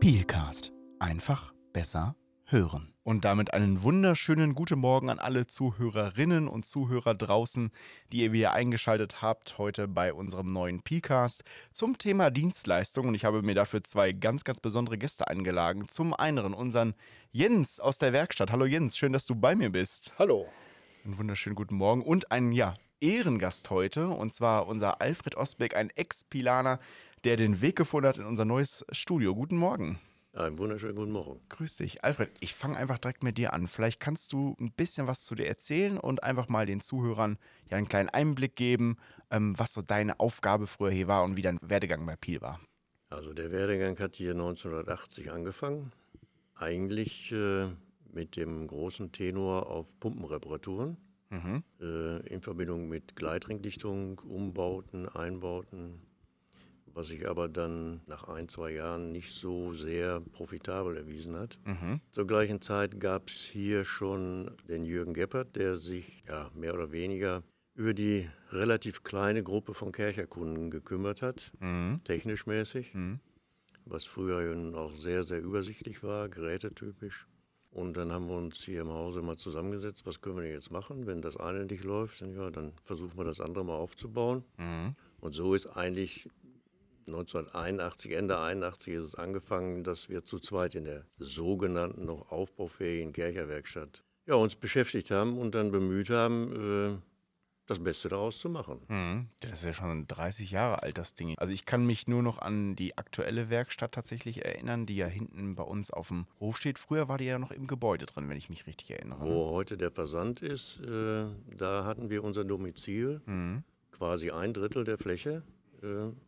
Peelcast. Einfach besser hören. Und damit einen wunderschönen guten Morgen an alle Zuhörerinnen und Zuhörer draußen, die ihr wieder eingeschaltet habt heute bei unserem neuen Peelcast zum Thema Dienstleistung. Und ich habe mir dafür zwei ganz, ganz besondere Gäste eingeladen. Zum einen unseren Jens aus der Werkstatt. Hallo Jens, schön, dass du bei mir bist. Hallo. Einen wunderschönen guten Morgen und einen, ja, Ehrengast heute. Und zwar unser Alfred Osbeck, ein Ex-Pilaner, der den Weg gefunden hat in unser neues Studio. Guten Morgen. Einen wunderschönen guten Morgen. Grüß dich. Alfred, ich fange einfach direkt mit dir an. Vielleicht kannst du ein bisschen was zu dir erzählen und einfach mal den Zuhörern ja einen kleinen Einblick geben, ähm, was so deine Aufgabe früher hier war und wie dein Werdegang bei Piel war. Also der Werdegang hat hier 1980 angefangen. Eigentlich äh, mit dem großen Tenor auf Pumpenreparaturen. Mhm. Äh, in Verbindung mit Gleitringdichtung, Umbauten, Einbauten, was sich aber dann nach ein, zwei Jahren nicht so sehr profitabel erwiesen hat. Mhm. Zur gleichen Zeit gab es hier schon den Jürgen Geppert, der sich ja, mehr oder weniger über die relativ kleine Gruppe von Kercherkunden gekümmert hat, mhm. technisch mäßig, mhm. was früher auch sehr, sehr übersichtlich war, gerätetypisch. Und dann haben wir uns hier im Hause mal zusammengesetzt, was können wir denn jetzt machen, wenn das eine nicht läuft, dann, ja, dann versuchen wir das andere mal aufzubauen. Mhm. Und so ist eigentlich 1981, Ende 81 ist es angefangen, dass wir zu zweit in der sogenannten noch aufbaufähigen Kercherwerkstatt ja, uns beschäftigt haben und dann bemüht haben, äh, das Beste daraus zu machen. Mhm. Das ist ja schon 30 Jahre alt, das Ding. Also ich kann mich nur noch an die aktuelle Werkstatt tatsächlich erinnern, die ja hinten bei uns auf dem Hof steht. Früher war die ja noch im Gebäude drin, wenn ich mich richtig erinnere. Wo heute der Versand ist, äh, da hatten wir unser Domizil, mhm. quasi ein Drittel der Fläche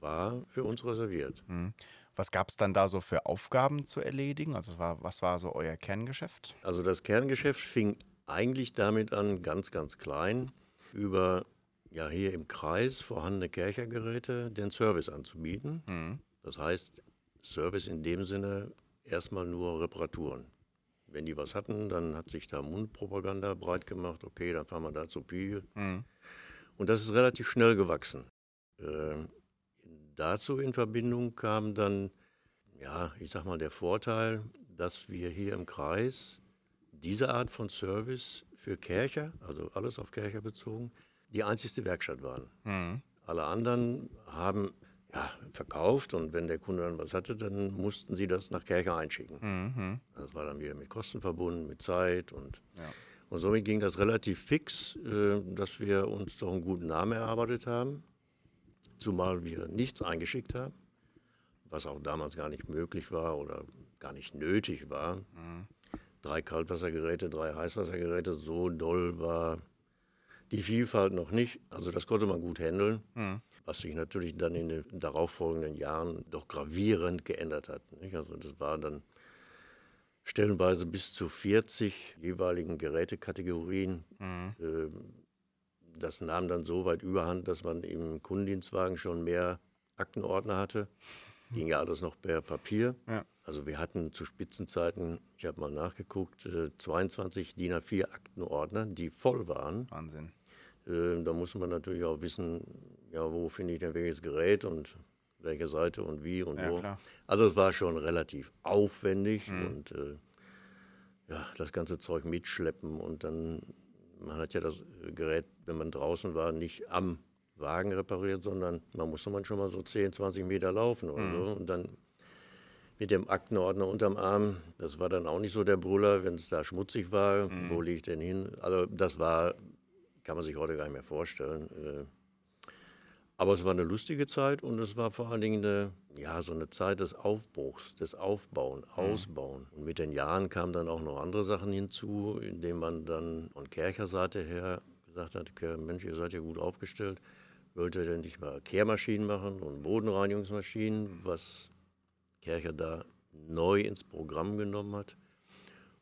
war für uns reserviert. Mhm. Was gab es dann da so für Aufgaben zu erledigen? Also war, was war so euer Kerngeschäft? Also das Kerngeschäft fing eigentlich damit an, ganz, ganz klein, über ja hier im Kreis vorhandene Kerchergeräte den Service anzubieten. Mhm. Das heißt, Service in dem Sinne erstmal nur Reparaturen. Wenn die was hatten, dann hat sich da Mundpropaganda breit gemacht, okay, dann fahren wir da zu Piel. Mhm. Und das ist relativ schnell gewachsen. Äh, dazu in Verbindung kam dann, ja, ich sag mal, der Vorteil, dass wir hier im Kreis diese Art von Service für Kercher, also alles auf Kercher bezogen, die einzigste Werkstatt waren. Mhm. Alle anderen haben ja, verkauft und wenn der Kunde dann was hatte, dann mussten sie das nach Kercher einschicken. Mhm. Das war dann wieder mit Kosten verbunden, mit Zeit und, ja. und somit ging das relativ fix, äh, dass wir uns doch einen guten Namen erarbeitet haben zumal wir nichts eingeschickt haben, was auch damals gar nicht möglich war oder gar nicht nötig war. Mhm. Drei Kaltwassergeräte, drei Heißwassergeräte, so doll war die Vielfalt noch nicht. Also das konnte man gut handeln, mhm. was sich natürlich dann in den darauffolgenden Jahren doch gravierend geändert hat. Nicht? Also das war dann stellenweise bis zu 40 jeweiligen Gerätekategorien. Mhm. Äh, das nahm dann so weit überhand, dass man im Kundendienstwagen schon mehr Aktenordner hatte. Ging ja alles noch per Papier. Ja. Also wir hatten zu Spitzenzeiten, ich habe mal nachgeguckt, 22 DIN A4 Aktenordner, die voll waren. Wahnsinn. Äh, da muss man natürlich auch wissen, ja, wo finde ich denn welches Gerät und welche Seite und wie und ja, wo. Klar. Also es war schon relativ aufwendig mhm. und äh, ja, das ganze Zeug mitschleppen und dann man hat ja das Gerät, wenn man draußen war, nicht am Wagen repariert, sondern man musste man schon mal so 10, 20 Meter laufen oder mhm. so. Und dann mit dem Aktenordner unterm Arm, das war dann auch nicht so der Brüller, wenn es da schmutzig war, mhm. wo liege ich denn hin? Also das war, kann man sich heute gar nicht mehr vorstellen. Äh, aber es war eine lustige Zeit und es war vor allen Dingen eine, ja, so eine Zeit des Aufbruchs, des Aufbauen, mhm. Ausbauen. Und mit den Jahren kamen dann auch noch andere Sachen hinzu, indem man dann von Kercherseite her gesagt hat, Mensch, ihr seid ja gut aufgestellt, wollt ihr denn nicht mal Kehrmaschinen machen und Bodenreinigungsmaschinen, was Kercher da neu ins Programm genommen hat.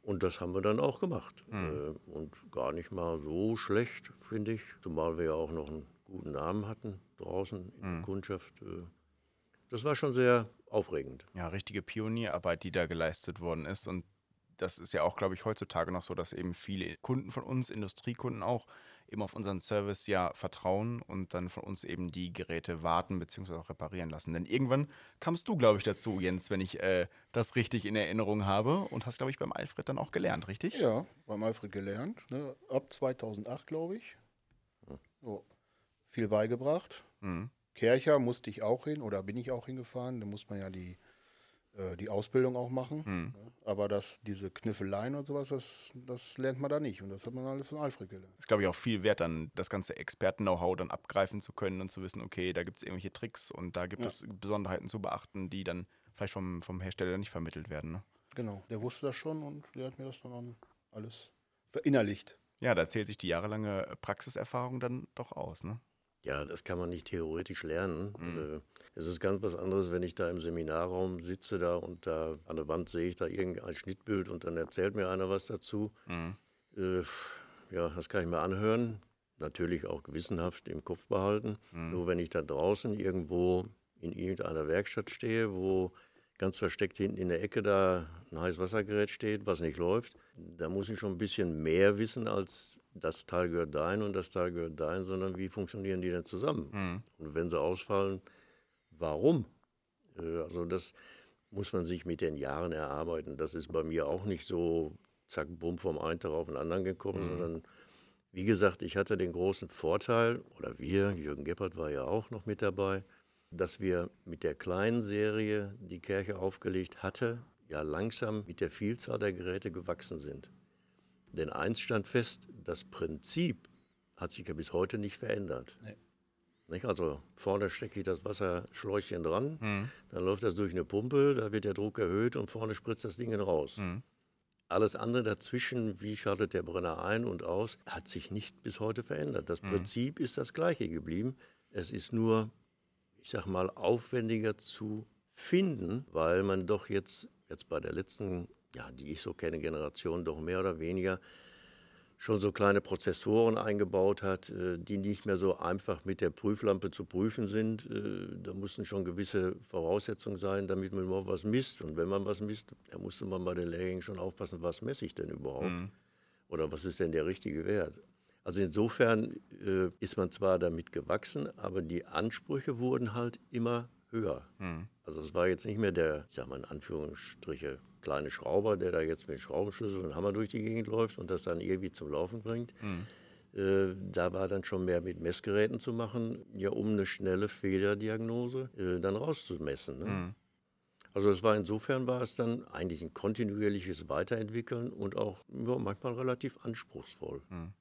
Und das haben wir dann auch gemacht. Mhm. Und gar nicht mal so schlecht, finde ich. Zumal wir ja auch noch einen guten Namen hatten draußen in der mhm. Kundschaft. Das war schon sehr aufregend. Ja, richtige Pionierarbeit, die da geleistet worden ist. Und das ist ja auch, glaube ich, heutzutage noch so, dass eben viele Kunden von uns, Industriekunden auch, eben auf unseren Service ja vertrauen und dann von uns eben die Geräte warten bzw. auch reparieren lassen. Denn irgendwann kamst du, glaube ich, dazu, Jens, wenn ich äh, das richtig in Erinnerung habe und hast, glaube ich, beim Alfred dann auch gelernt, richtig? Ja, beim Alfred gelernt. Ne? Ab 2008, glaube ich. So, viel beigebracht. Mhm. Kercher musste ich auch hin oder bin ich auch hingefahren. Da muss man ja die äh, die Ausbildung auch machen. Hm. Aber das, diese Kniffeleien und sowas, das, das lernt man da nicht. Und das hat man alles von Alfred gelernt. Das ist, glaube ich, auch viel wert, dann das ganze Experten-Know-how dann abgreifen zu können und zu wissen, okay, da gibt es irgendwelche Tricks und da gibt ja. es Besonderheiten zu beachten, die dann vielleicht vom, vom Hersteller nicht vermittelt werden. Ne? Genau, der wusste das schon und der hat mir das dann alles verinnerlicht. Ja, da zählt sich die jahrelange Praxiserfahrung dann doch aus, ne? Ja, das kann man nicht theoretisch lernen. Mhm. Also, es ist ganz was anderes, wenn ich da im Seminarraum sitze da und da an der Wand sehe ich da irgendein Schnittbild und dann erzählt mir einer was dazu. Mhm. Äh, ja, das kann ich mir anhören. Natürlich auch gewissenhaft im Kopf behalten. Mhm. Nur wenn ich da draußen irgendwo in irgendeiner Werkstatt stehe, wo ganz versteckt hinten in der Ecke da ein Heißwassergerät steht, was nicht läuft, da muss ich schon ein bisschen mehr wissen als das Teil gehört dahin und das Teil gehört dahin, sondern wie funktionieren die denn zusammen? Mhm. Und wenn sie ausfallen, warum? Äh, also das muss man sich mit den Jahren erarbeiten. Das ist bei mir auch nicht so zack, bumm, vom einen Tag auf den anderen gekommen, mhm. sondern wie gesagt, ich hatte den großen Vorteil, oder wir, Jürgen Geppert war ja auch noch mit dabei, dass wir mit der kleinen Serie, die Kirche aufgelegt hatte, ja langsam mit der Vielzahl der Geräte gewachsen sind. Denn eins stand fest, das Prinzip hat sich ja bis heute nicht verändert. Nee. Nicht? Also vorne stecke ich das Wasserschläuchchen dran, mhm. dann läuft das durch eine Pumpe, da wird der Druck erhöht und vorne spritzt das Ding raus. Mhm. Alles andere dazwischen, wie schaltet der Brenner ein und aus, hat sich nicht bis heute verändert. Das mhm. Prinzip ist das gleiche geblieben. Es ist nur, ich sag mal, aufwendiger zu finden, weil man doch jetzt, jetzt bei der letzten, ja, die ich so kenne, Generation doch mehr oder weniger schon so kleine Prozessoren eingebaut hat, äh, die nicht mehr so einfach mit der Prüflampe zu prüfen sind. Äh, da mussten schon gewisse Voraussetzungen sein, damit man überhaupt was misst. Und wenn man was misst, dann musste man bei den Lehrgängen schon aufpassen, was messe ich denn überhaupt? Mhm. Oder was ist denn der richtige Wert? Also insofern äh, ist man zwar damit gewachsen, aber die Ansprüche wurden halt immer höher. Mhm. Also es war jetzt nicht mehr der, ich sag mal in Anführungsstriche, kleine Schrauber, der da jetzt mit Schraubenschlüssel und Hammer durch die Gegend läuft und das dann irgendwie zum Laufen bringt. Mhm. Äh, da war dann schon mehr mit Messgeräten zu machen, ja, um eine schnelle Fehlerdiagnose äh, dann rauszumessen. Ne? Mhm. Also es war insofern war es dann eigentlich ein kontinuierliches Weiterentwickeln und auch ja, manchmal relativ anspruchsvoll. Mhm.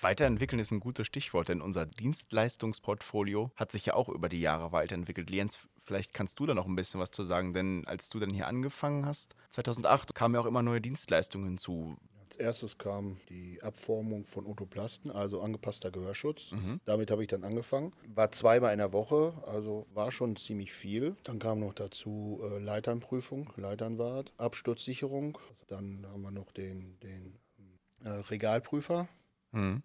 Weiterentwickeln ist ein gutes Stichwort, denn unser Dienstleistungsportfolio hat sich ja auch über die Jahre weiterentwickelt. Jens, vielleicht kannst du da noch ein bisschen was zu sagen, denn als du dann hier angefangen hast, 2008, kamen ja auch immer neue Dienstleistungen hinzu. Als erstes kam die Abformung von Otoplasten, also angepasster Gehörschutz. Mhm. Damit habe ich dann angefangen. War zweimal in der Woche, also war schon ziemlich viel. Dann kam noch dazu äh, Leiternprüfung, Leiternwart, Absturzsicherung. Dann haben wir noch den, den äh, Regalprüfer mhm.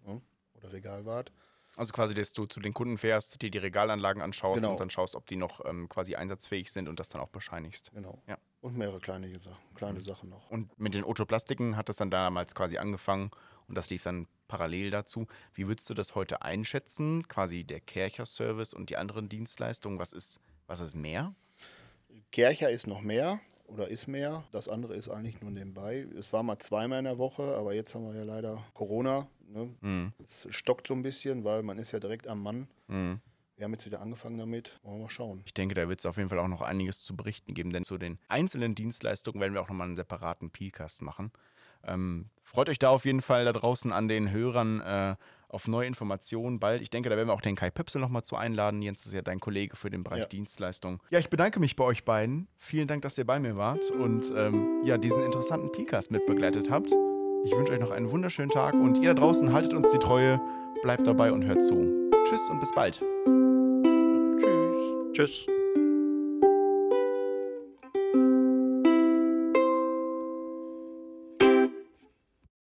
oder Regalwart. Also quasi, dass du zu den Kunden fährst, dir die Regalanlagen anschaust genau. und dann schaust, ob die noch ähm, quasi einsatzfähig sind und das dann auch bescheinigst. Genau. Ja. Und mehrere kleine, kleine mhm. Sachen noch. Und mit den Otoplastiken hat das dann damals quasi angefangen und das lief dann parallel dazu. Wie würdest du das heute einschätzen? Quasi der Kercher-Service und die anderen Dienstleistungen, was ist, was ist mehr? Kercher ist noch mehr oder ist mehr. Das andere ist eigentlich nur nebenbei. Es war mal zweimal in der Woche, aber jetzt haben wir ja leider Corona. Ne? Mhm. Es stockt so ein bisschen, weil man ist ja direkt am Mann. Mhm. Wir haben jetzt wieder angefangen damit. Wollen wir mal schauen. Ich denke, da wird es auf jeden Fall auch noch einiges zu berichten geben, denn zu den einzelnen Dienstleistungen werden wir auch nochmal einen separaten Peelcast machen. Ähm, freut euch da auf jeden Fall da draußen an den Hörern äh, auf neue Informationen bald. Ich denke, da werden wir auch den Kai Pöpsel nochmal zu einladen. Jens ist ja dein Kollege für den Bereich ja. Dienstleistung. Ja, ich bedanke mich bei euch beiden. Vielen Dank, dass ihr bei mir wart und ähm, ja, diesen interessanten Peelcast mitbegleitet habt. Ich wünsche euch noch einen wunderschönen Tag und ihr da draußen haltet uns die Treue, bleibt dabei und hört zu. Tschüss und bis bald. Tschüss. Tschüss.